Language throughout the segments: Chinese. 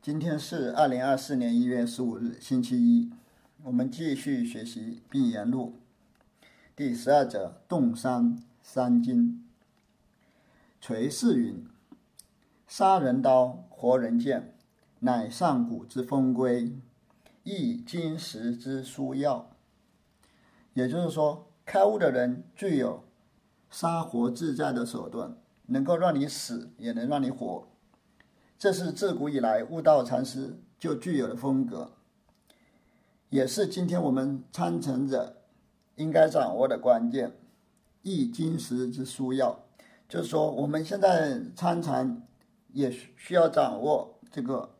今天是二零二四年一月十五日，星期一。我们继续学习《碧岩录》第十二则：洞山三经。垂世云：“杀人刀，活人剑，乃上古之风规，亦今时之殊要。”也就是说，开悟的人具有杀活自在的手段，能够让你死，也能让你活。这是自古以来悟道禅师就具有的风格，也是今天我们参禅者应该掌握的关键。易经时之枢要，就是说我们现在参禅也需要掌握这个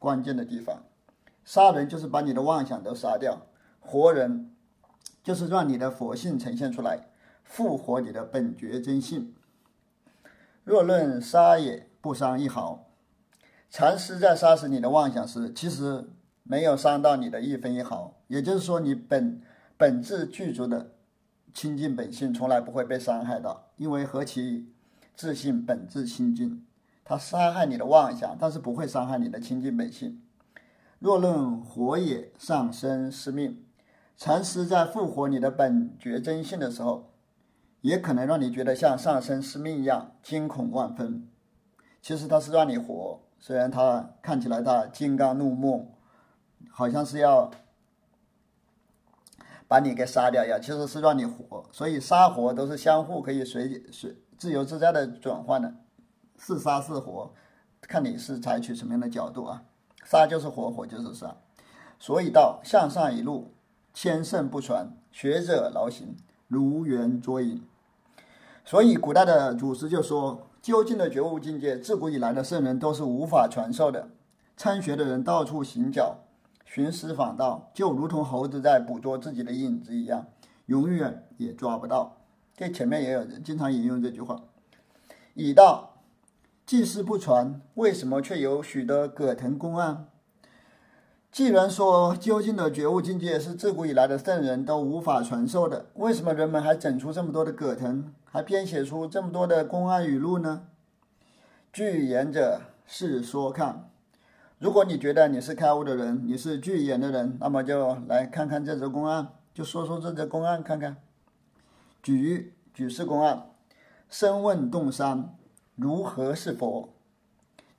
关键的地方。杀人就是把你的妄想都杀掉，活人就是让你的佛性呈现出来，复活你的本觉真性。若论杀也，不伤一毫。禅师在杀死你的妄想时，其实没有伤到你的一分一毫，也就是说，你本本质具足的清净本性从来不会被伤害到，因为何其自信本质清净，他杀害你的妄想，但是不会伤害你的清净本性。若论活也，上身是命，禅师在复活你的本觉真性的时候，也可能让你觉得像上身是命一样惊恐万分，其实他是让你活。虽然他看起来他金刚怒目，好像是要把你给杀掉一样，其实是让你活。所以杀活都是相互可以随随自由自在的转换的，是杀是活，看你是采取什么样的角度啊。杀就是活，活就是杀。所以道向上一路，千圣不传，学者劳形，如圆捉影。所以古代的祖师就说。究竟的觉悟境界，自古以来的圣人都是无法传授的。参学的人到处行脚，寻师访道，就如同猴子在捕捉自己的影子一样，永远也抓不到。这前面也有人经常引用这句话。以道既是不传，为什么却有许多葛藤公案？既然说究竟的觉悟境界是自古以来的圣人都无法传授的，为什么人们还整出这么多的葛藤？还编写出这么多的公案语录呢？据言者是说看。如果你觉得你是开悟的人，你是据言的人，那么就来看看这则公案，就说说这则公案看看。举举世公案：身问洞山，如何是佛？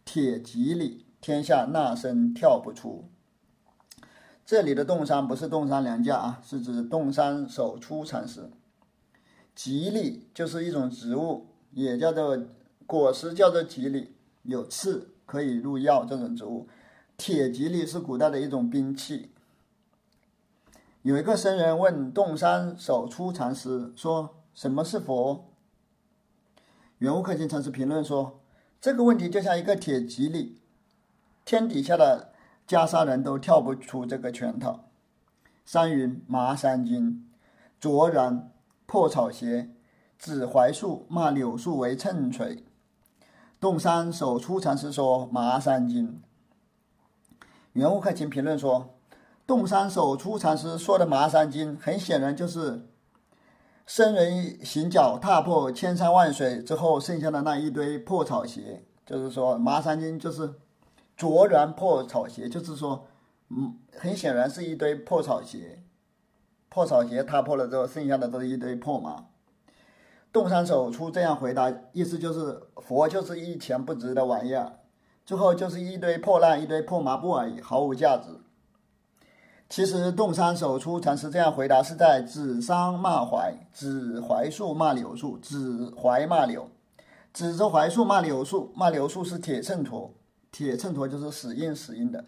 铁戟里，天下那僧跳不出。这里的洞山不是洞山良价啊，是指洞山守初禅师。吉利就是一种植物，也叫做果实，叫做吉利，有刺可以入药。这种植物，铁吉利是古代的一种兵器。有一个僧人问洞山守初禅师说：“什么是佛？”圆悟克勤禅师评论说：“这个问题就像一个铁吉利，天底下的袈裟人都跳不出这个圈套。”山云麻山经，卓然。破草鞋，指槐树骂柳树为秤锤。洞山守初禅师说《麻三斤》。圆悟克勤评论说，洞山守初禅师说的《麻三斤》，很显然就是僧人行脚踏破千山万水之后剩下的那一堆破草鞋。就是说，《麻三斤》就是卓然破草鞋，就是说，嗯，很显然是一堆破草鞋。破草鞋踏破了之后，剩下的都是一堆破麻。洞山守出这样回答，意思就是佛就是一钱不值的玩意儿，最后就是一堆破烂、一堆破麻布而已，毫无价值。其实洞山守出禅师这样回答是在指桑骂槐，指槐树骂柳树，指槐骂柳，指着槐树骂柳树，骂柳树是铁秤砣，铁秤砣就是死硬死硬的，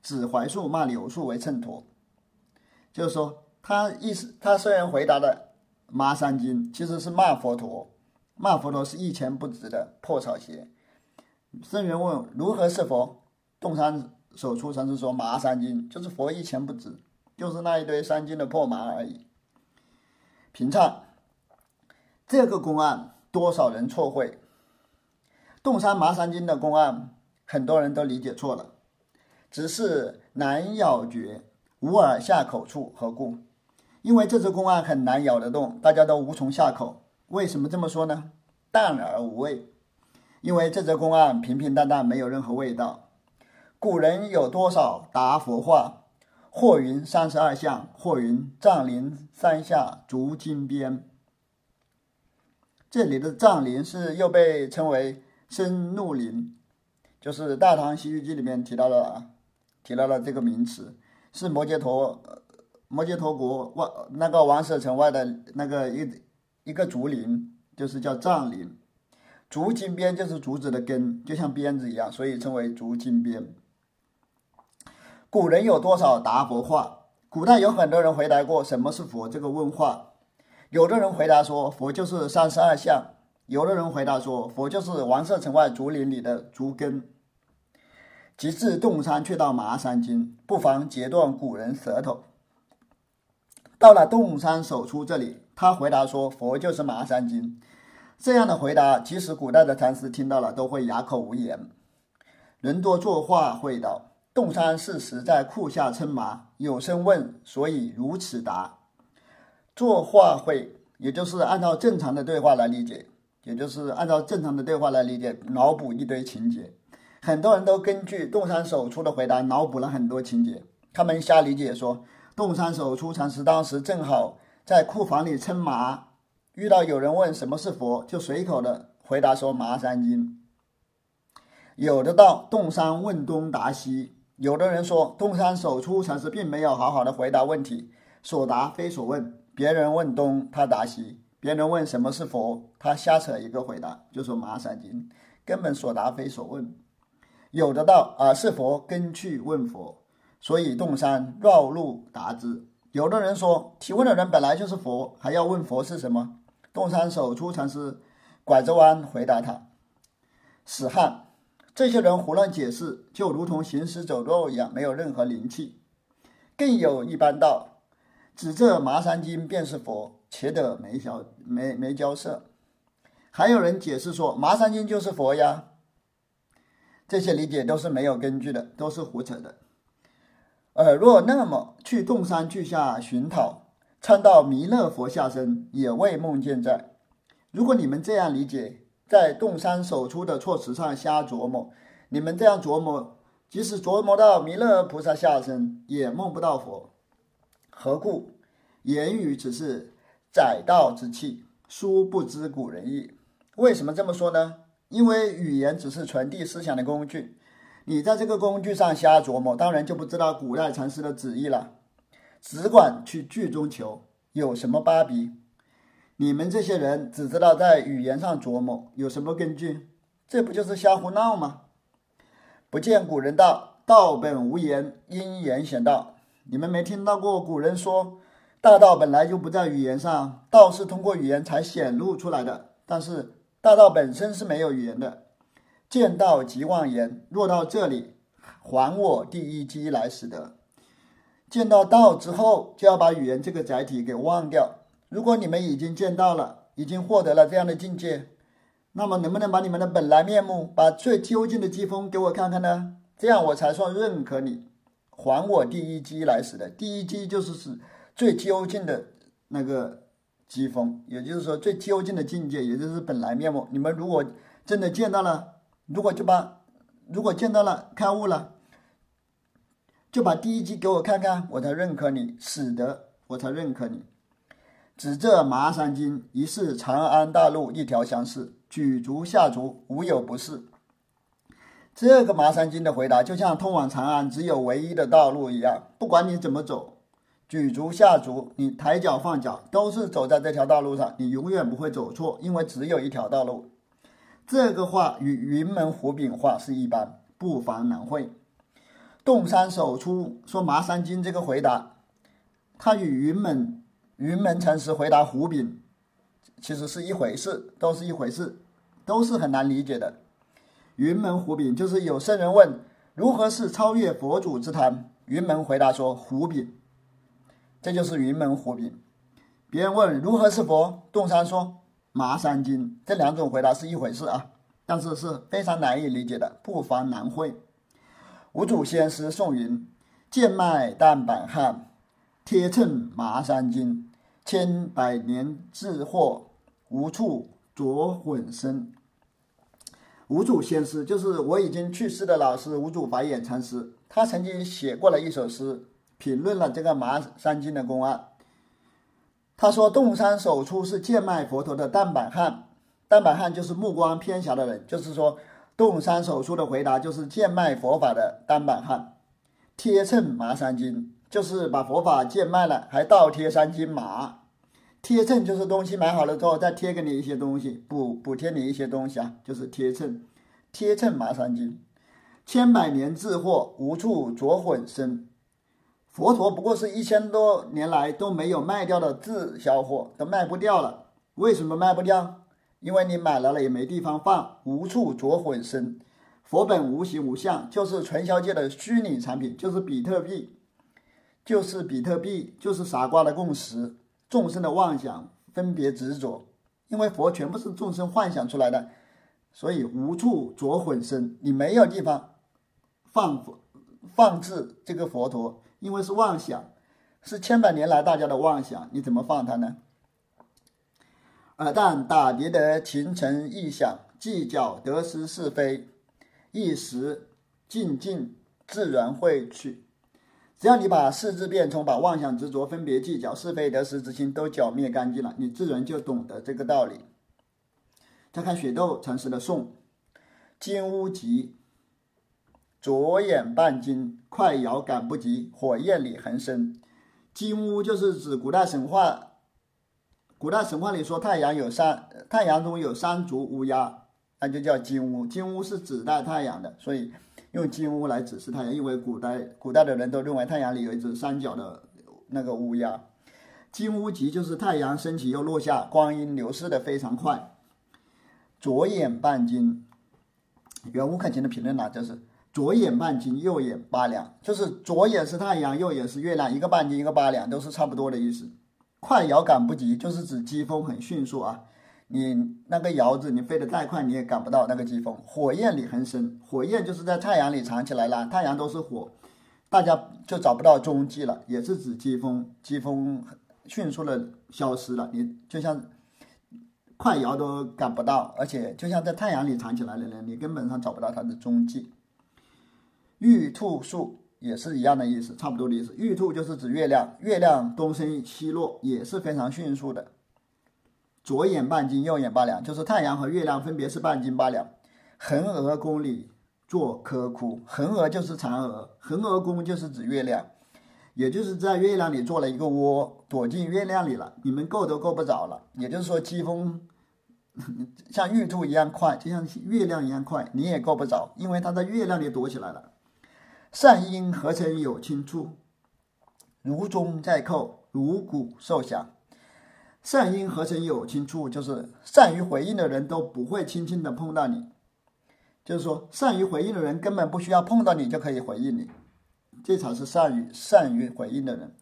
指槐树骂柳树为秤砣，就是说。他意思，他虽然回答的《麻三经》，其实是骂佛陀，骂佛陀是一钱不值的破草鞋。僧人问如何是佛，洞山所出禅师说《麻三经》就是佛一钱不值，就是那一堆三经的破麻而已。平唱这个公案，多少人错会？洞山麻三经的公案，很多人都理解错了，只是难咬诀，无耳下口处，何故？因为这只公案很难咬得动，大家都无从下口。为什么这么说呢？淡而无味。因为这则公案平平淡淡，没有任何味道。古人有多少答佛话？或云三十二相，或云藏林山下竹金边。这里的藏林是又被称为深怒林，就是《大唐西域记》里面提到了提到了这个名词，是摩羯陀摩羯陀国外那个王舍城外的那个一一个竹林，就是叫藏林。竹金边就是竹子的根，就像鞭子一样，所以称为竹金边。古人有多少答佛话？古代有很多人回答过什么是佛这个问话。有的人回答说佛就是三十二相，有的人回答说佛就是王舍城外竹林里的竹根。及至洞山却到麻山经，不妨截断古人舌头。到了洞山手出这里，他回答说佛就是麻山经。这样的回答，即使古代的禅师听到了，都会哑口无言。人多作画会道。洞山是时在库下称麻，有声问，所以如此答。作话会，也就是按照正常的对话来理解，也就是按照正常的对话来理解，脑补一堆情节。很多人都根据洞山守出的回答脑补了很多情节，他们瞎理解说，洞山守出禅师当时正好在库房里称麻，遇到有人问什么是佛，就随口的回答说麻三经。有的到洞山问东答西。有的人说，洞山守出禅师并没有好好的回答问题，所答非所问。别人问东，他答西；别人问什么是佛，他瞎扯一个回答，就说麻三经，根本所答非所问。有的道啊是佛，跟去问佛，所以洞山绕路答之。有的人说，提问的人本来就是佛，还要问佛是什么？洞山手出禅师拐着弯回答他：死汉。这些人胡乱解释，就如同行尸走肉一样，没有任何灵气。更有一般道，指这麻三经便是佛，且得没交没没交涉。还有人解释说，麻三经就是佛呀。这些理解都是没有根据的，都是胡扯的。尔若那么去洞山去下寻讨，参到弥勒佛下身，也未梦见在。如果你们这样理解。在洞山手出的措辞上瞎琢磨，你们这样琢磨，即使琢磨到弥勒菩萨下身，也梦不到佛。何故？言语只是载道之器，殊不知古人意。为什么这么说呢？因为语言只是传递思想的工具，你在这个工具上瞎琢磨，当然就不知道古代禅师的旨意了，只管去句中求，有什么巴比？你们这些人只知道在语言上琢磨，有什么根据？这不就是瞎胡闹吗？不见古人道，道本无言，因言显道。你们没听到过古人说，大道本来就不在语言上，道是通过语言才显露出来的。但是大道本身是没有语言的。见到即忘言，若到这里，还我第一机来使得。见到道之后，就要把语言这个载体给忘掉。如果你们已经见到了，已经获得了这样的境界，那么能不能把你们的本来面目，把最究竟的机锋给我看看呢？这样我才算认可你，还我第一机来使的。第一机就是指最究竟的那个机锋，也就是说最究竟的境界，也就是本来面目。你们如果真的见到了，如果就把如果见到了开悟了，就把第一集给我看看，我才认可你，使得我才认可你。指这麻山经疑是长安大路一条相似，举足下足无有不是。这个麻山经的回答就像通往长安只有唯一的道路一样，不管你怎么走，举足下足，你抬脚放脚都是走在这条道路上，你永远不会走错，因为只有一条道路。这个话与云门胡饼话是一般，不妨难会。洞山手出说麻山经这个回答，他与云门。云门禅师回答胡炳，其实是一回事，都是一回事，都是很难理解的。云门胡炳就是有圣人问如何是超越佛祖之谈，云门回答说胡炳，这就是云门胡炳。别人问如何是佛，洞山说麻三经，这两种回答是一回事啊，但是是非常难以理解的，不妨难会。五祖先师宋云：剑脉淡板汉，贴衬麻三经。千百年智惑无处着混身，无主先师就是我已经去世的老师无主法眼禅师，他曾经写过了一首诗，评论了这个麻山经的公案。他说：“洞山首出是贱卖佛陀的蛋板汉，蛋板汉就是目光偏狭的人，就是说洞山首出的回答就是贱卖佛法的蛋板汉，贴衬麻三斤就是把佛法贱卖了，还倒贴三斤麻。贴衬就是东西买好了之后再贴给你一些东西，补补贴你一些东西啊，就是贴衬，贴衬麻三斤，千百年智货无处着混身。”佛陀不过是一千多年来都没有卖掉的滞销货，都卖不掉了。为什么卖不掉？因为你买来了也没地方放，无处着混身。佛本无形无相，就是传销界的虚拟产品，就是比特币，就是比特币，就是傻瓜的共识，众生的妄想、分别执着。因为佛全部是众生幻想出来的，所以无处着混身，你没有地方放放置这个佛陀。因为是妄想，是千百年来大家的妄想，你怎么放它呢？而但打叠的情尘意想，计较得失是非，一时静静自然会去。只要你把四字变通，把妄想执着、分别计较、是非得失之心都剿灭干净了，你自然就懂得这个道理。再看雪窦禅师的颂：金乌集。左眼半金，快摇赶不及，火焰里横生。金乌就是指古代神话，古代神话里说太阳有三，太阳中有三足乌鸦，那就叫金乌。金乌是指代太阳的，所以用金乌来指示太阳，因为古代古代的人都认为太阳里有一只三角的那个乌鸦。金乌极就是太阳升起又落下，光阴流逝的非常快。左眼半金，原乌克勤的评论呢，就是。左眼半斤，右眼八两，就是左眼是太阳，右眼是月亮，一个半斤，一个八两，都是差不多的意思。快摇赶不及，就是指疾风很迅速啊。你那个摇子，你飞得再快，你也赶不到那个疾风。火焰里横生，火焰就是在太阳里藏起来了，太阳都是火，大家就找不到踪迹了，也是指疾风，疾风迅速的消失了，你就像快摇都赶不到，而且就像在太阳里藏起来的人，你根本上找不到它的踪迹。玉兔树也是一样的意思，差不多的意思。玉兔就是指月亮，月亮东升西落也是非常迅速的。左眼半斤，右眼八两，就是太阳和月亮分别是半斤八两。横娥宫里做窠窟，横娥就是嫦娥，横娥宫就是指月亮，也就是在月亮里做了一个窝，躲进月亮里了，你们够都够不着了。也就是说，疾风 像玉兔一样快，就像月亮一样快，你也够不着，因为它在月亮里躲起来了。善因何曾有轻处？如钟在扣，如鼓受响。善因何曾有轻处？就是善于回应的人都不会轻轻的碰到你。就是说，善于回应的人根本不需要碰到你就可以回应你，这才是善于善于回应的人。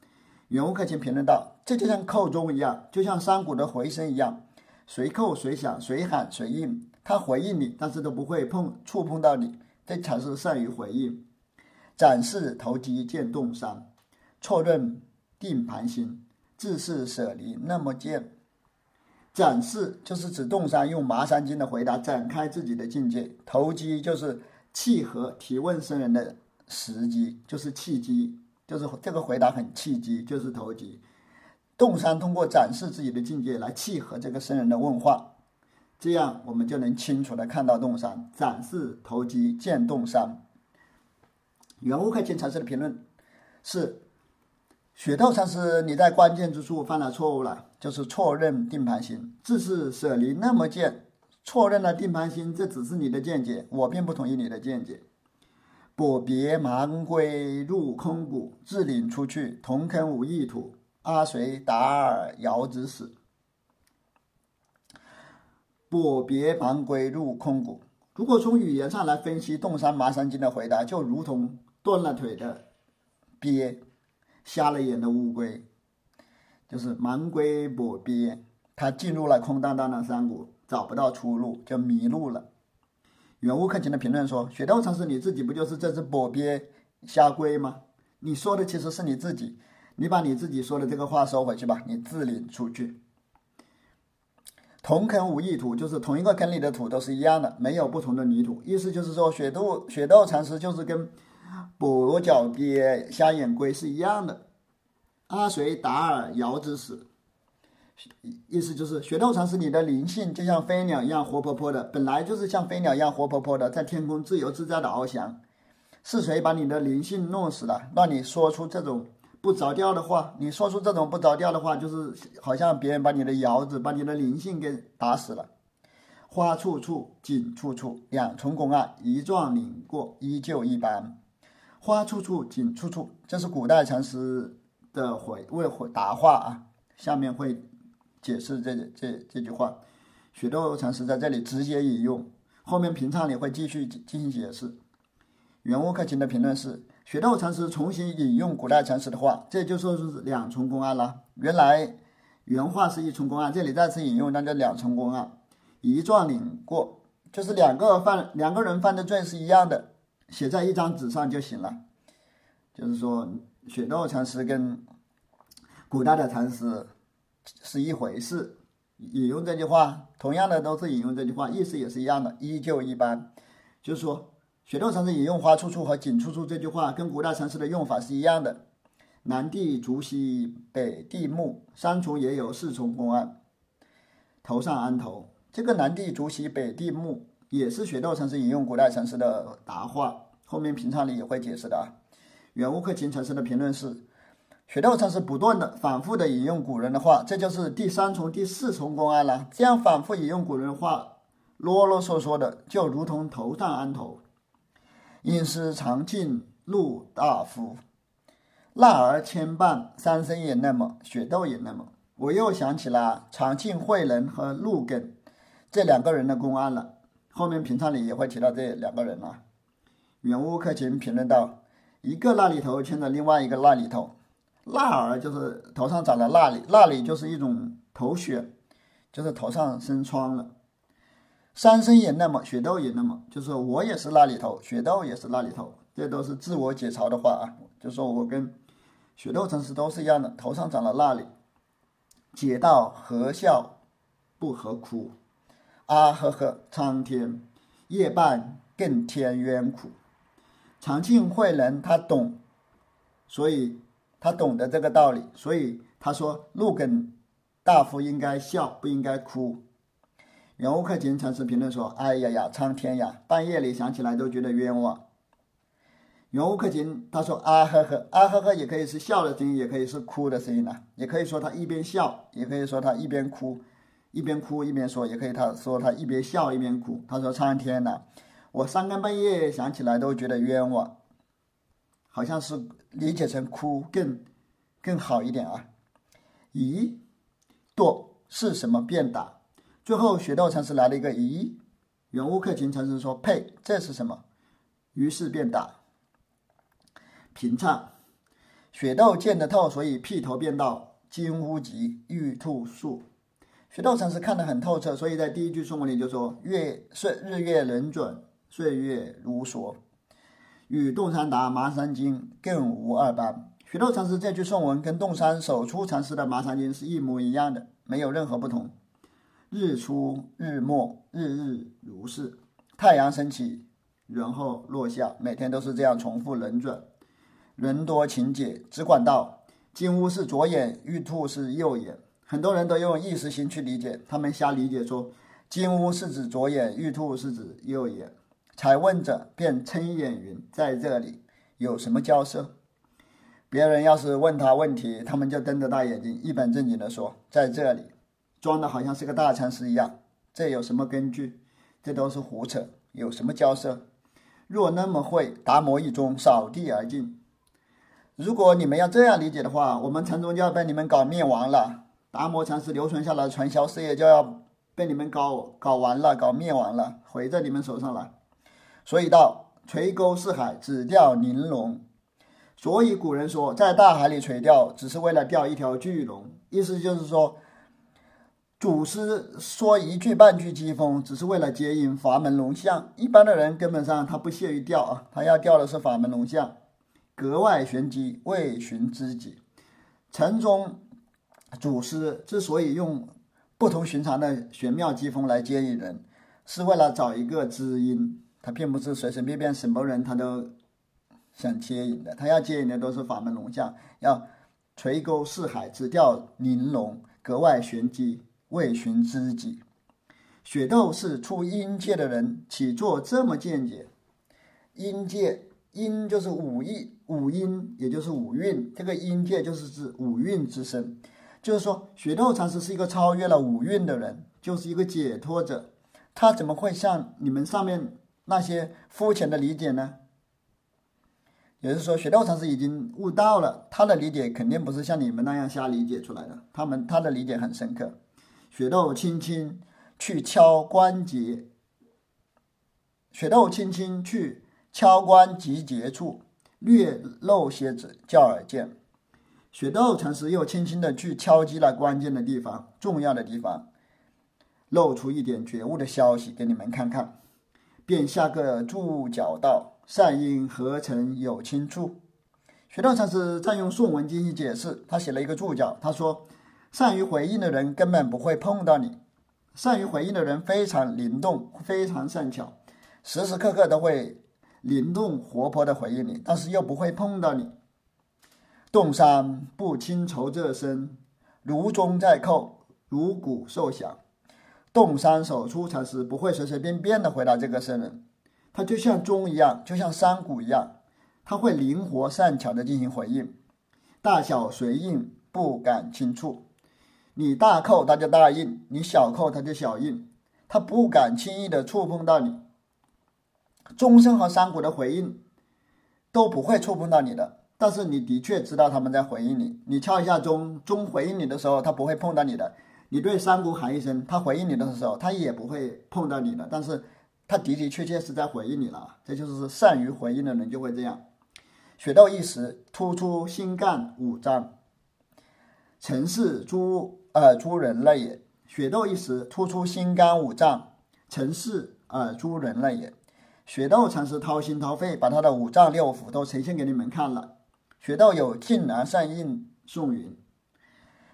袁无克勤评论道：“这就像扣钟一样，就像山谷的回声一样，随扣随响，随喊随应。他回应你，但是都不会碰触碰到你，这才是善于回应。”展示投机见洞山，错认定盘心，自是舍离那么见。展示就是指洞山用麻山经的回答展开自己的境界，投机就是契合提问僧人的时机，就是契机，就是这个回答很契机，就是投机。洞山通过展示自己的境界来契合这个僧人的问话，这样我们就能清楚的看到洞山。展示投机见洞山。原乌克钦禅师的评论是：雪窦禅师，你在关键之处犯了错误了，就是错认定盘心，自是舍离那么见，错认了定盘心，这只是你的见解，我并不同意你的见解。跛别盲归入空谷，自领出去，同坑无异土，阿随达尔遥之死。跛别盲归入空谷，如果从语言上来分析，洞山麻山经的回答，就如同。断了腿的鳖，瞎了眼的乌龟，就是盲龟跛鳖，他进入了空荡荡的山谷，找不到出路，就迷路了。远乌克勤的评论说：“雪窦禅师，你自己不就是这只跛鳖瞎龟吗？你说的其实是你自己，你把你自己说的这个话收回去吧，你自领出去。”同坑无异土，就是同一个坑里的土都是一样的，没有不同的泥土。意思就是说，雪窦雪窦禅师就是跟跛脚鳖瞎眼龟是一样的。阿随达尔遥之死，意思就是雪窦禅师你的灵性就像飞鸟一样活泼泼的，本来就是像飞鸟一样活泼泼的，在天空自由自在的翱翔。是谁把你的灵性弄死了，让你说出这种？不着调的话，你说出这种不着调的话，就是好像别人把你的窑子、把你的灵性给打死了。花处处，景处处，两重拱案，一幢领过，依旧一般。花处处，景处处，这是古代禅师的回为回答话啊。下面会解释这这这句话。许多禅师在这里直接引用，后面平唱里会继续进行解释。圆悟克勤的评论是。雪窦禅师重新引用古代禅师的话，这就说是两重公案了。原来原话是一重公案，这里再次引用，那就两重公案。一状领过，就是两个犯两个人犯的罪是一样的，写在一张纸上就行了。就是说，雪窦禅师跟古代的禅师是一回事。引用这句话，同样的都是引用这句话，意思也是一样的，依旧一般。就是说。雪窦禅师引用“花处处”和“景处处”这句话，跟古代禅师的用法是一样的。南地竹溪，北地木，三重也有四重公案。头上安头，这个南地竹溪，北地木，也是雪窦禅师引用古代禅师的答话。后面平常里也会解释的啊。原悟克勤禅师的评论是：雪窦禅师不断的、反复的引用古人的话，这就是第三重、第四重公案了。这样反复引用古人的话，啰啰嗦嗦的，就如同头上安头。因师常进陆大夫，纳儿牵绊，三生也那么，雪窦也那么。我又想起了长庆慧能和陆艮这两个人的公案了。后面评唱里也会提到这两个人啊。圆悟克勤评论道：一个那里头牵着另外一个那里头，纳儿就是头上长了那里，那里就是一种头癣，就是头上生疮了。三生也那么，雪豆也那么，就是我也是那里头，雪豆也是那里头，这都是自我解嘲的话啊。就说我跟雪窦禅师都是一样的，头上长了那里。解道何笑不何哭？啊呵呵，苍天，夜半更添冤苦。长庆慧人他懂，所以他懂得这个道理，所以他说陆艮大夫应该笑，不应该哭。圆悟克勤禅师评论说：“哎呀呀，苍天呀！半夜里想起来都觉得冤枉。”圆悟克勤他说：“啊呵呵，啊呵呵，也可以是笑的声音，也可以是哭的声音呢。也可以说他一边笑，也可以说他一边哭，一边哭一边说，也可以他说他一边笑一边哭。他说：‘苍天呐，我三更半夜想起来都觉得冤枉。’好像是理解成哭更更好一点啊。咦，堕是什么变打？”最后，雪窦禅师来了一个咦，圆悟克勤禅师说：“呸，这是什么？”于是便打。平唱，雪窦见得透，所以劈头便道：“金乌吉，玉兔树。”雪窦禅师看得很透彻，所以在第一句颂文里就说：“月岁日月轮转，岁月如梭，与洞山达麻山经更无二般。”雪窦禅师这句颂文跟洞山首出禅师的麻山经是一模一样的，没有任何不同。日出日没，日日如是。太阳升起，然后落下，每天都是这样重复轮转。人多情解，只管道金乌是左眼，玉兔是右眼。很多人都用意识心去理解，他们瞎理解说金乌是指左眼，玉兔是指右眼。才问者便称眼云：“在这里有什么交涉？”别人要是问他问题，他们就瞪着大眼睛，一本正经地说：“在这里。”装的好像是个大禅师一样，这有什么根据？这都是胡扯，有什么交涉？若那么会，达摩一宗扫地而尽。如果你们要这样理解的话，我们禅宗就要被你们搞灭亡了。达摩禅师留存下来的传销事业就要被你们搞搞完了，搞灭亡了，毁在你们手上了。所以到垂钩四海，只钓玲珑。所以古人说，在大海里垂钓，只是为了钓一条巨龙，意思就是说。祖师说一句半句讥讽，只是为了接引法门龙象。一般的人根本上他不屑于钓啊，他要钓的是法门龙象，格外玄机，为寻知己。城中祖师之所以用不同寻常的玄妙机锋来接引人，是为了找一个知音。他并不是随随便便什么人他都想接引的，他要接引的都是法门龙象，要垂钩四海，直钓玲珑，格外玄机，为寻知己。雪窦是出阴界的人，起作这么见解。阴界，阴就是五意，五阴也就是五蕴，这个阴界就是指五蕴之身。就是说，雪窦禅师是一个超越了五蕴的人，就是一个解脱者。他怎么会像你们上面那些肤浅的理解呢？也就是说，雪窦禅师已经悟道了，他的理解肯定不是像你们那样瞎理解出来的。他们他的理解很深刻。雪窦轻轻去敲关节，雪窦轻轻去。敲关节结处，略露些子，叫耳见。雪窦禅师又轻轻地去敲击了关键的地方、重要的地方，露出一点觉悟的消息给你们看看。便下个注脚道：“善因何曾有轻处？”雪窦禅师在用宋文经去解释，他写了一个注脚，他说：“善于回应的人根本不会碰到你，善于回应的人非常灵动，非常善巧，时时刻刻都会。”灵动活泼的回应你，但是又不会碰到你。洞山不轻愁这身，如钟在扣，如鼓受响。洞山手出禅师不会随随便便的回答这个僧人，他就像钟一样，就像山谷一样，他会灵活善巧的进行回应，大小随应，不敢轻触。你大扣他就大应，你小扣他就小应，他不敢轻易的触碰到你。钟声和山谷的回应都不会触碰到你的，但是你的确知道他们在回应你。你敲一下钟，钟回应你的时候，它不会碰到你的。你对山谷喊一声，它回应你的时候，它也不会碰到你的。但是它的的确确是在回应你了。这就是善于回应的人就会这样。雪窦一时突出心干五脏，曾是诸呃诸人类也。雪窦一时突出心肝五脏，曾是呃诸人类也。雪窦禅师掏心掏肺，把他的五脏六腑都呈现给你们看了。雪窦有静然善应颂云，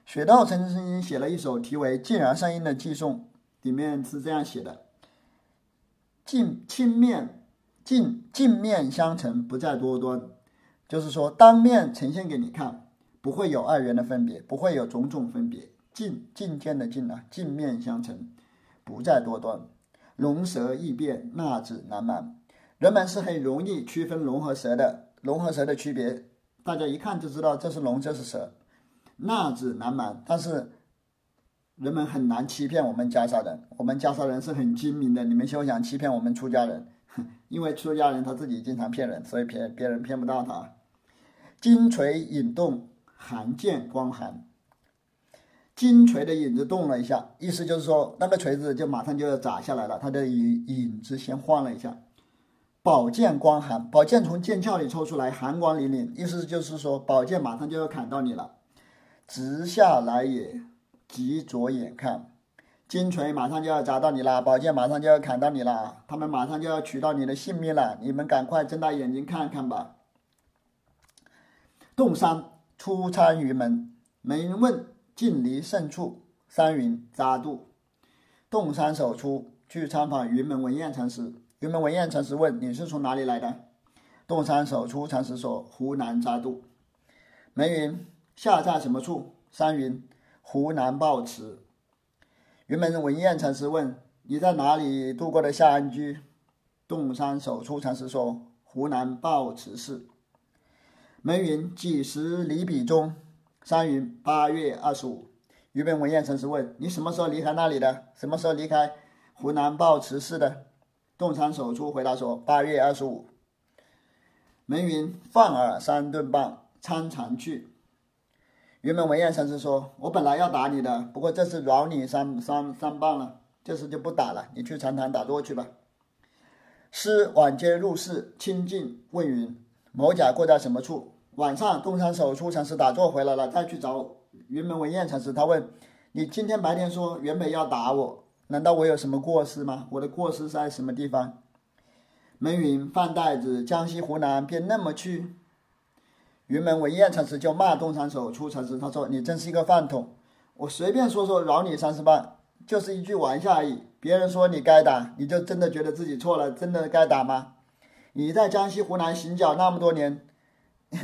雪道曾经写了一首题为《静然善应》的寄颂，里面是这样写的：镜镜面镜镜面相成，不再多端。就是说，当面呈现给你看，不会有二元的分别，不会有种种分别。镜镜见的镜啊，镜面相成，不再多端。龙蛇易变，纳指难瞒。人们是很容易区分龙和蛇的。龙和蛇的区别，大家一看就知道这是龙，这是蛇。纳指难瞒，但是人们很难欺骗我们袈裟人。我们袈裟人是很精明的，你们休想欺骗我们出家人。因为出家人他自己经常骗人，所以骗别人骗不到他。金锤引动，寒剑光寒。金锤的影子动了一下，意思就是说那个锤子就马上就要砸下来了。它的影影子先晃了一下。宝剑光寒，宝剑从剑鞘里抽出来，寒光凛凛，意思就是说宝剑马上就要砍到你了。直下来也，急着眼看，金锤马上就要砸到你了，宝剑马上就要砍到你了，他们马上就要取到你的性命了，你们赶快睁大眼睛看看吧。洞山出参于门，门问。近离甚处，山云扎渡，洞山手出去参访云门文彦禅师。云门文彦禅师问：“你是从哪里来的？”洞山首出禅师说：“湖南扎渡。”梅云：“下在什么处？”山云：“湖南抱池。”云门文彦禅师问：“你在哪里度过的夏安居？”洞山首出禅师说：“湖南抱池市。”门云：“几时离彼中？”山云八月二十五，云门文彦禅师问：“你什么时候离开那里的？什么时候离开湖南抱池寺的？”洞山守出回答说：“八月二十五。”门云放耳三顿半，参禅去。云门文彦禅师说：“我本来要打你的，不过这次饶你三三三棒了，这次就不打了，你去禅堂打坐去吧。”师晚间入室清净问云：“某甲过在什么处？”晚上，洞山守出禅师打坐回来了，再去找云门文彦禅师。他问：“你今天白天说原本要打我，难道我有什么过失吗？我的过失在什么地方？”门云饭袋子，江西湖南便那么去？云门文彦禅师就骂东山守出禅师，他说：“你真是一个饭桶！我随便说说饶你三十万，就是一句玩笑而已。别人说你该打，你就真的觉得自己错了，真的该打吗？你在江西、湖南行脚那么多年，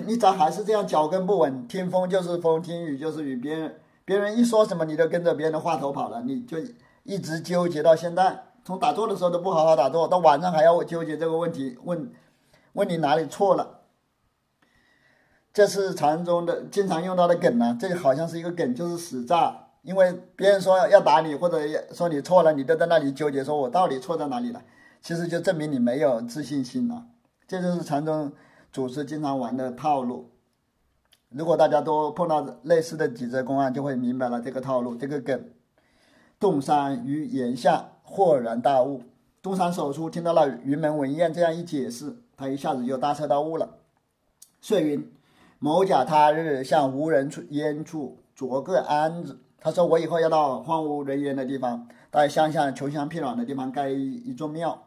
你咋还是这样脚跟不稳？听风就是风，听雨就是雨，别人别人一说什么，你都跟着别人的话头跑了，你就一直纠结到现在。从打坐的时候都不好好打坐，到晚上还要纠结这个问题，问问你哪里错了。这是禅宗的经常用到的梗呢，这好像是一个梗，就是死诈。因为别人说要打你，或者说你错了，你都在那里纠结，说我到底错在哪里了？其实就证明你没有自信心了。这就是禅宗祖师经常玩的套路。如果大家都碰到类似的几则公案，就会明白了这个套路，这个梗。洞山于言下。豁然大悟，洞山守初听到了云门文彦这样一解释，他一下子就大彻大悟了。遂云：“某甲他日向无人处烟处着个庵子。”他说：“我以后要到荒无人烟的地方，到乡下穷乡僻壤的地方盖一座庙，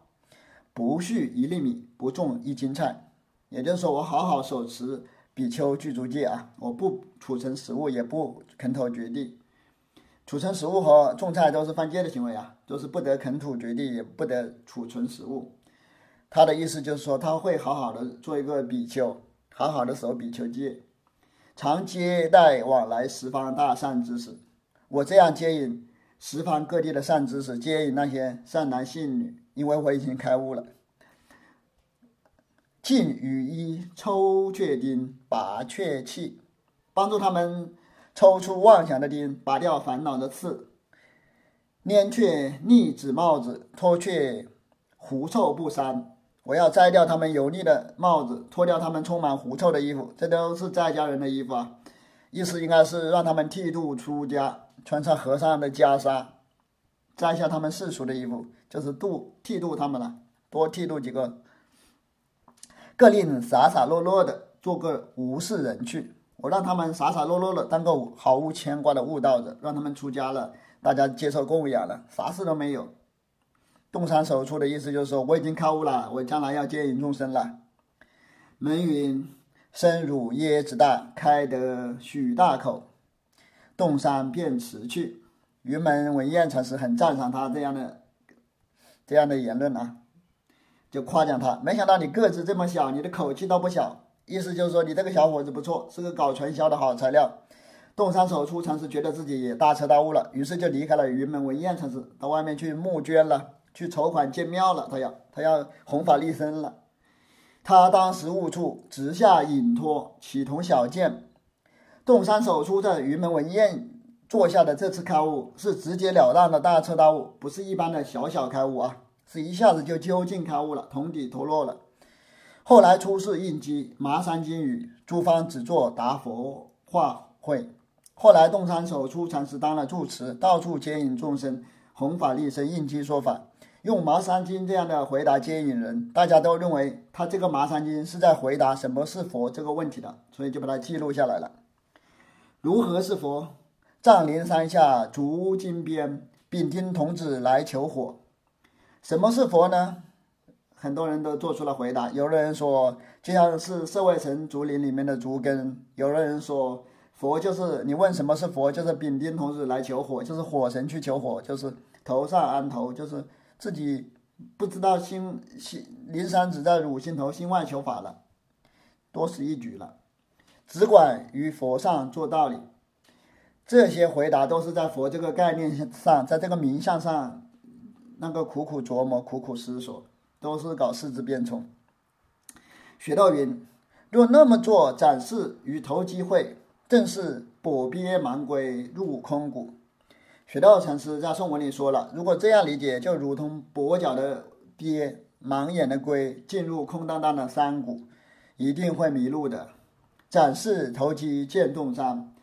不蓄一粒米，不种一斤菜。也就是说，我好好手持比丘具足戒啊，我不储存食物，也不啃头掘地。”储存食物和种菜都是犯戒的行为啊，都是不得垦土掘地，也不得储存食物。他的意思就是说，他会好好的做一个比丘，好好的守比丘戒，常接待往来十方大善知识。我这样接引十方各地的善知识，接引那些善男信女，因为我已经开悟了。进雨衣，抽雀钉，拔雀气，帮助他们。抽出妄想的钉，拔掉烦恼的刺，拈却逆子帽子，脱却狐臭不衫。我要摘掉他们油腻的帽子，脱掉他们充满狐臭的衣服，这都是在家人的衣服啊。意思应该是让他们剃度出家，穿上和尚的袈裟，摘下他们世俗的衣服，就是度剃度他们了，多剃度几个，各令洒洒落落的做个无事人去。我让他们傻傻落落的当个毫无牵挂的悟道者，让他们出家了，大家接受供养了，啥事都没有。洞山手出的意思就是说，我已经开悟了，我将来要接引众生了。门云：身如椰子大，开得许大口。洞山便辞去。云门文彦禅师很赞赏他这样的这样的言论啊，就夸奖他。没想到你个子这么小，你的口气倒不小。意思就是说，你这个小伙子不错，是个搞传销的好材料。洞山守初禅师觉得自己也大彻大悟了，于是就离开了云门文彦禅师，到外面去募捐了，去筹款建庙了。他要他要弘法立身了。他当时悟处，直下隐托，启同小见。洞山守出在云门文彦坐下的这次开悟，是直截了当的大彻大悟，不是一般的小小开悟啊，是一下子就究竟开悟了，同底脱落了。后来出世应机，麻山金雨，诸方只做达佛化会。后来洞山守出禅师当了住持，到处接引众生，弘法利生，应机说法，用麻山经这样的回答接引人。大家都认为他这个麻山经是在回答什么是佛这个问题的，所以就把它记录下来了。如何是佛？藏林山下竹金边，丙丁童子来求火。什么是佛呢？很多人都做出了回答，有的人说就像是社会层竹林里面的竹根，有的人说佛就是你问什么是佛，就是丙丁童子来求火，就是火神去求火，就是头上安头，就是自己不知道心心灵山只在汝心头，心外求法了，多此一举了，只管于佛上做道理。这些回答都是在佛这个概念上，在这个名相上那个苦苦琢磨、苦苦思索。都是搞四肢变充。学道云：若那么做，展示与投机会，正是跛鳖盲龟入空谷。学道禅师在颂文里说了：如果这样理解，就如同跛脚的鳖、盲眼的龟进入空荡荡的山谷，一定会迷路的。展示投机见洞山，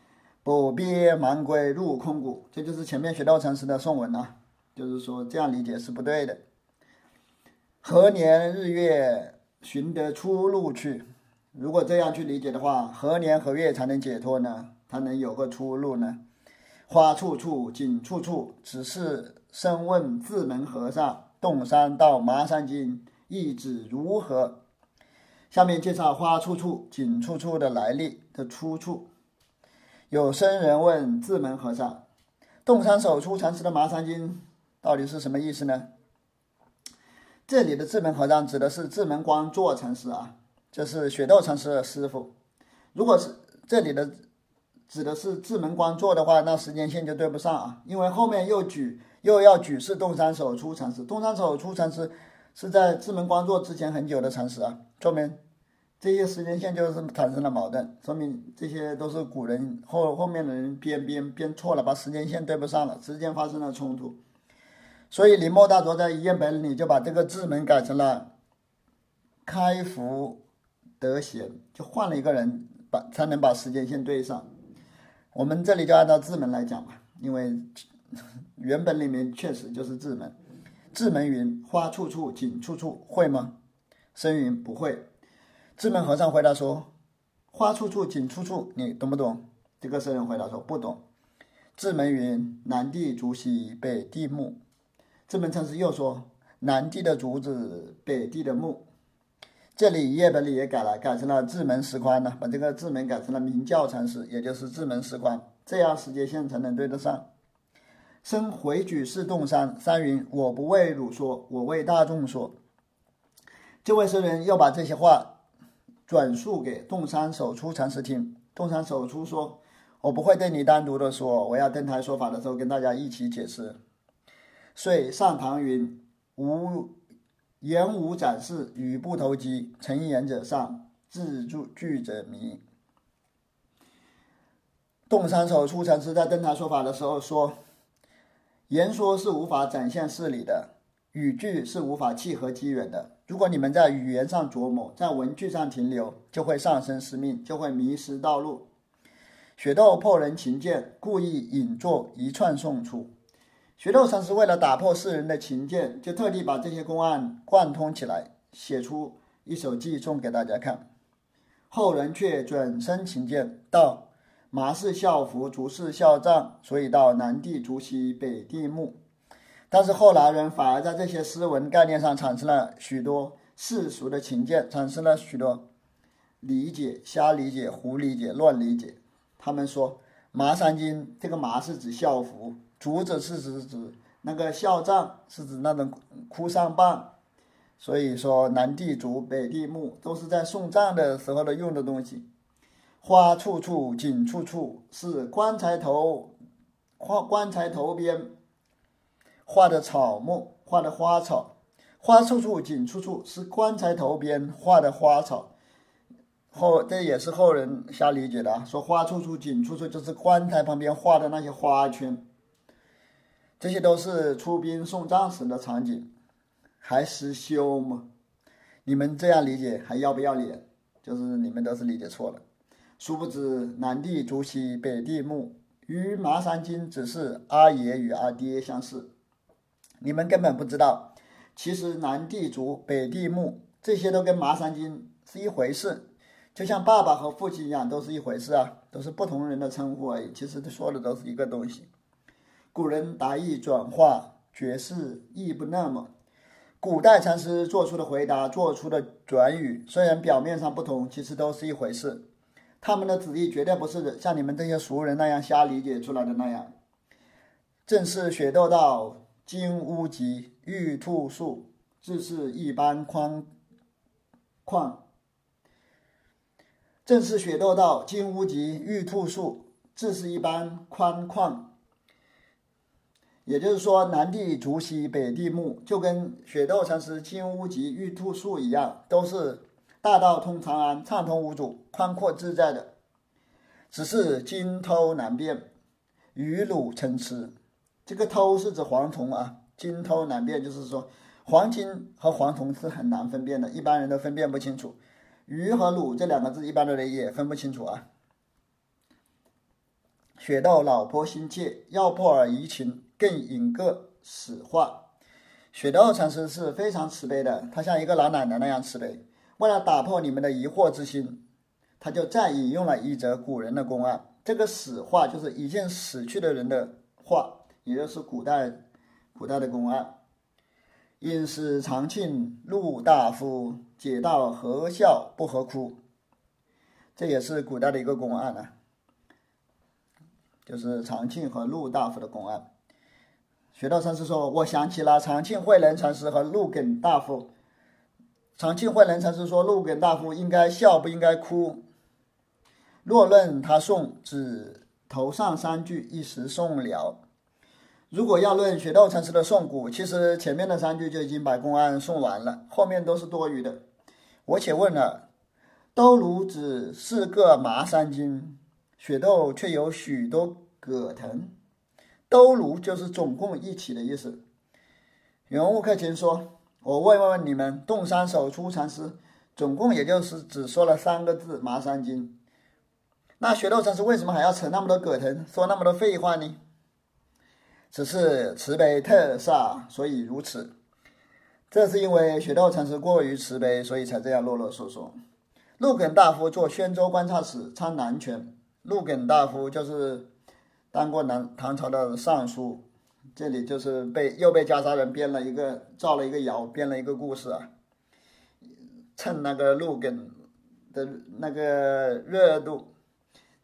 跛鳖盲龟入空谷，这就是前面学道禅师的颂文啊。就是说这样理解是不对的。何年日月寻得出路去？如果这样去理解的话，何年何月才能解脱呢？才能有个出路呢？花处处，景处处，只是深问自门和尚，洞山到麻山经意旨如何？下面介绍花处处，景处处的来历的出处。有僧人问自门和尚：“洞山首出禅师的《麻山经》到底是什么意思呢？这里的智门和尚指的是智门光坐禅师啊，这是雪窦禅师的师傅。如果是这里的指的是智门光坐的话，那时间线就对不上啊，因为后面又举又要举是洞山守出禅师，洞山守出禅师是在智门光坐之前很久的禅师啊，说明这些时间线就是产生了矛盾，说明这些都是古人后后面的人编编编错了，把时间线对不上了，时间发生了冲突。所以李莫大拙在一页本里就把这个字门改成了开福德贤，就换了一个人把才能把时间线对上。我们这里就按照字门来讲吧，因为原本里面确实就是字门。字门云：花处处，景处处，会吗？生云：不会。字门和尚回答说：花处处，景处处，你懂不懂？这个僧人回答说：不懂。字门云：南地竹溪，北地木。这门禅师又说：“南地的竹子，北地的木。”这里页本里也改了，改成了智门石宽了，把这个智门改成了明教禅师，也就是智门石宽，这样时间线才能对得上。生回举是洞山，山云：“我不为汝说，我为大众说。”这位僧人又把这些话转述给洞山守出禅师听。洞山守出说：“我不会对你单独的说，我要登台说法的时候跟大家一起解释。”遂上堂云：“无言无展示，语不投机。成言者上，字句句者迷。”洞山守出禅师在登台说法的时候说：“言说是无法展现事理的，语句是无法契合机缘的。如果你们在语言上琢磨，在文句上停留，就会丧生司命，就会迷失道路。”雪窦破人情见，故意引作一串送出。雪窦禅师为了打破世人的情见，就特地把这些公案贯通起来，写出一首偈送给大家看。后人却转生情见，道麻氏孝服，竹氏孝葬，所以到南地竹溪，北地木。但是后来人反而在这些诗文概念上产生了许多世俗的情见，产生了许多理解、瞎理解、胡理解、乱理解。他们说《麻三经》这个麻是指孝服。竹子是指指那个孝杖，是指那种哭丧棒，所以说南地竹，北地木都是在送葬的时候的用的东西。花处处，景处处，是棺材头，画棺材头边画的草木，画的花草。花处处，景处处，是棺材头边画的花草。后这也是后人瞎理解的，说花处处，景处处，就是棺材旁边画的那些花圈。这些都是出兵送葬时的场景，还失修吗？你们这样理解还要不要脸？就是你们都是理解错了。殊不知南帝竹溪，北帝木，与麻三经只是阿爷与阿爹相似。你们根本不知道，其实南帝竹，北帝木这些都跟麻三经是一回事，就像爸爸和父亲一样，都是一回事啊，都是不同人的称呼而已。其实他说的都是一个东西。古人答意转化绝世亦不那么。古代禅师做出的回答、做出的转语，虽然表面上不同，其实都是一回事。他们的旨意绝对不是像你们这些俗人那样瞎理解出来的那样。正是雪窦道，金乌吉，玉兔树，自是一般宽旷。正是雪窦道，金乌吉，玉兔树，自是一般宽旷。也就是说，南地竹溪，北地木，就跟雪窦禅师金乌及玉兔树一样，都是大道通长安，畅通无阻，宽阔自在的。只是金偷难辨，鱼鲁参差。这个偷是指黄铜啊，金偷难辨，就是说黄金和黄铜是很难分辨的，一般人都分辨不清楚。鱼和鲁这两个字，一般的人也分不清楚啊。雪窦老婆心切，要破而移情。更引个死话，雪窦禅师是非常慈悲的，他像一个老奶奶那样慈悲。为了打破你们的疑惑之心，他就再引用了一则古人的公案。这个死话就是已经死去的人的话，也就是古代古代的公案。因是长庆陆大夫解道何笑不何哭，这也是古代的一个公案啊。就是长庆和陆大夫的公案。雪道禅师说：“我想起了长庆慧能禅师和陆耿大夫。长庆慧能禅师说，陆耿大夫应该笑，不应该哭。若论他送只头上三句一时送了。如果要论雪道禅师的送古，其实前面的三句就已经把公案送完了，后面都是多余的。我且问了，兜卢只是个麻三斤。”雪豆却有许多葛藤，兜卢就是总共一起的意思。袁悟克勤说：“我问问问你们，洞山守出禅师总共也就是只说了三个字‘麻三斤’，那雪豆禅师为什么还要扯那么多葛藤，说那么多废话呢？只是慈悲特煞，所以如此。这是因为雪豆禅师过于慈悲，所以才这样啰啰嗦嗦。陆耿大夫做宣州观察使，参南权。”陆耿大夫就是当过南唐朝的尚书，这里就是被又被袈裟人编了一个造了一个谣，编了一个故事啊，蹭那个陆耿的那个热度，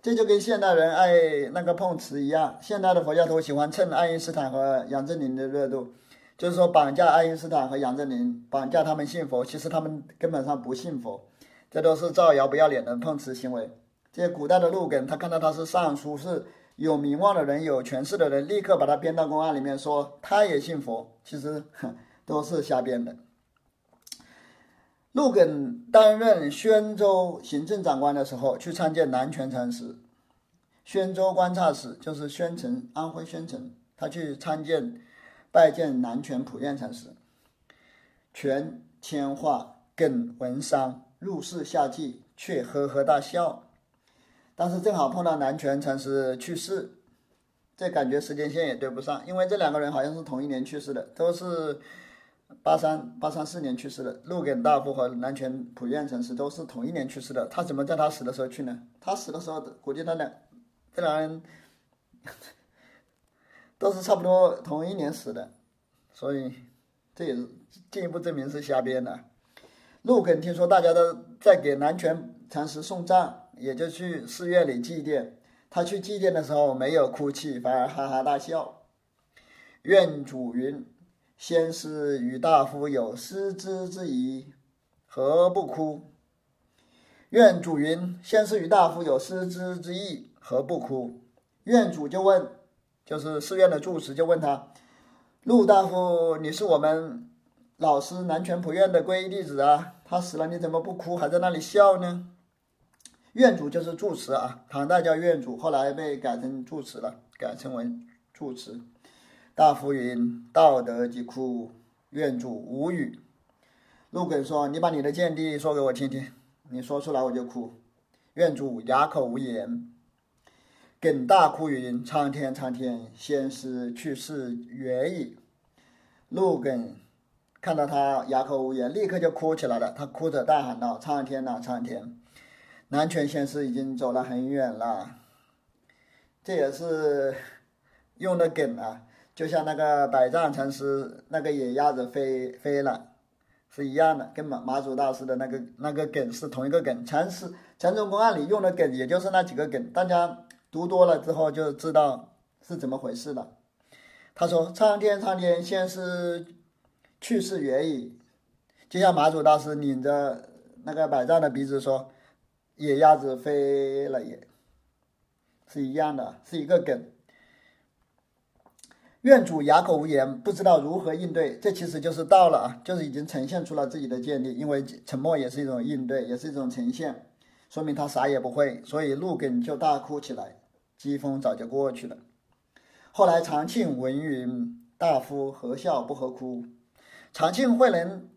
这就跟现代人爱那个碰瓷一样，现代的佛教徒喜欢蹭爱因斯坦和杨振宁的热度，就是说绑架爱因斯坦和杨振宁，绑架他们信佛，其实他们根本上不信佛，这都是造谣不要脸的碰瓷行为。这些古代的陆耿，他看到他是尚书，是有名望的人、有权势的人，立刻把他编到公案里面，说他也信佛。其实都是瞎编的。陆耿担任宣州行政长官的时候，去参见南泉禅师。宣州观察使就是宣城，安徽宣城，他去参见、拜见南泉普愿禅师。泉铅画，耿文商，入室下祭，却呵呵大笑。但是正好碰到南泉禅师去世，这感觉时间线也对不上，因为这两个人好像是同一年去世的，都是八三八三四年去世的。陆耿大夫和南泉普愿禅师都是同一年去世的，他怎么在他死的时候去呢？他死的时候估计他俩这两人 都是差不多同一年死的，所以这也是进一步证明是瞎编的。陆耿听说大家都在给南泉禅师送葬。也就去寺院里祭奠，他去祭奠的时候没有哭泣，反而哈哈大笑。愿主云：“先师与大夫有师之之谊，何不哭？”愿主云：“先师与大夫有师之之意，何不哭？”愿主就问，就是寺院的住持就问他：“陆大夫，你是我们老师南泉普院的皈依弟子啊，他死了你怎么不哭，还在那里笑呢？”院主就是住持啊，唐代叫院主，后来被改成住持了，改成为住持。大夫云：“道德即哭。”院主无语。陆耿说：“你把你的见地说给我听听，你说出来我就哭。”院主哑口无言。耿大哭云：“苍天，苍天，先师去世远矣。”陆耿看到他哑口无言，立刻就哭起来了。他哭着大喊道：“苍天呐，苍天！”南泉先师已经走了很远了，这也是用的梗啊，就像那个百丈禅师那个野鸭子飞飞了是一样的，跟马马祖大师的那个那个梗是同一个梗。禅师禅宗公案里用的梗也就是那几个梗，大家读多了之后就知道是怎么回事了。他说：“苍天苍天，先师去世远矣。”就像马祖大师拧着那个百丈的鼻子说。野鸭子飞了，也是一样的，是一个梗。院主哑口无言，不知道如何应对，这其实就是到了啊，就是已经呈现出了自己的见地。因为沉默也是一种应对，也是一种呈现，说明他啥也不会。所以陆耿就大哭起来，疾风早就过去了。后来长庆闻云：“大夫何笑不何哭？”长庆慧能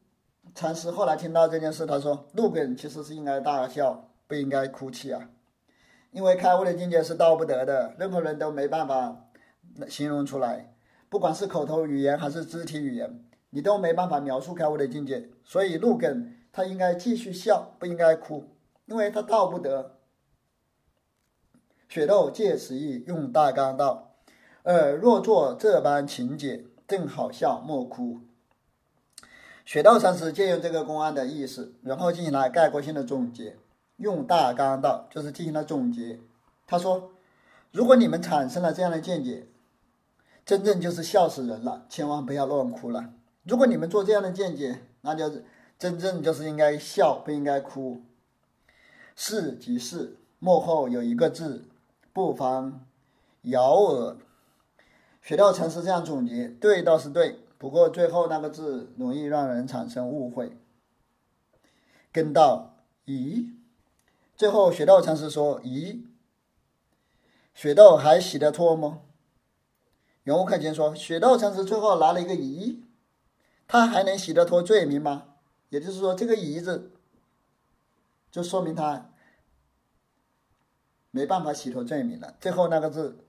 禅师后来听到这件事，他说：“陆耿其实是应该大笑。”不应该哭泣啊，因为开悟的境界是道不得的，任何人都没办法形容出来，不管是口头语言还是肢体语言，你都没办法描述开悟的境界。所以陆耿他应该继续笑，不应该哭，因为他道不得。雪豆借此意用大纲道：“尔若作这般情节，正好笑，莫哭。”雪豆禅师借用这个公案的意思，然后进行了概括性的总结。用大纲道，就是进行了总结。他说：“如果你们产生了这样的见解，真正就是笑死人了，千万不要乱哭了。如果你们做这样的见解，那就真正就是应该笑，不应该哭。是即是，幕后有一个字，不妨咬耳。学道禅师这样总结，对倒是对，不过最后那个字容易让人产生误会。跟到咦，最后雪道禅师说咦，雪道还洗得脱吗？永无可见说，雪道禅师最后拿了一个咦，他还能洗得脱罪名吗？也就是说，这个咦字就说明他没办法洗脱罪名了。最后那个字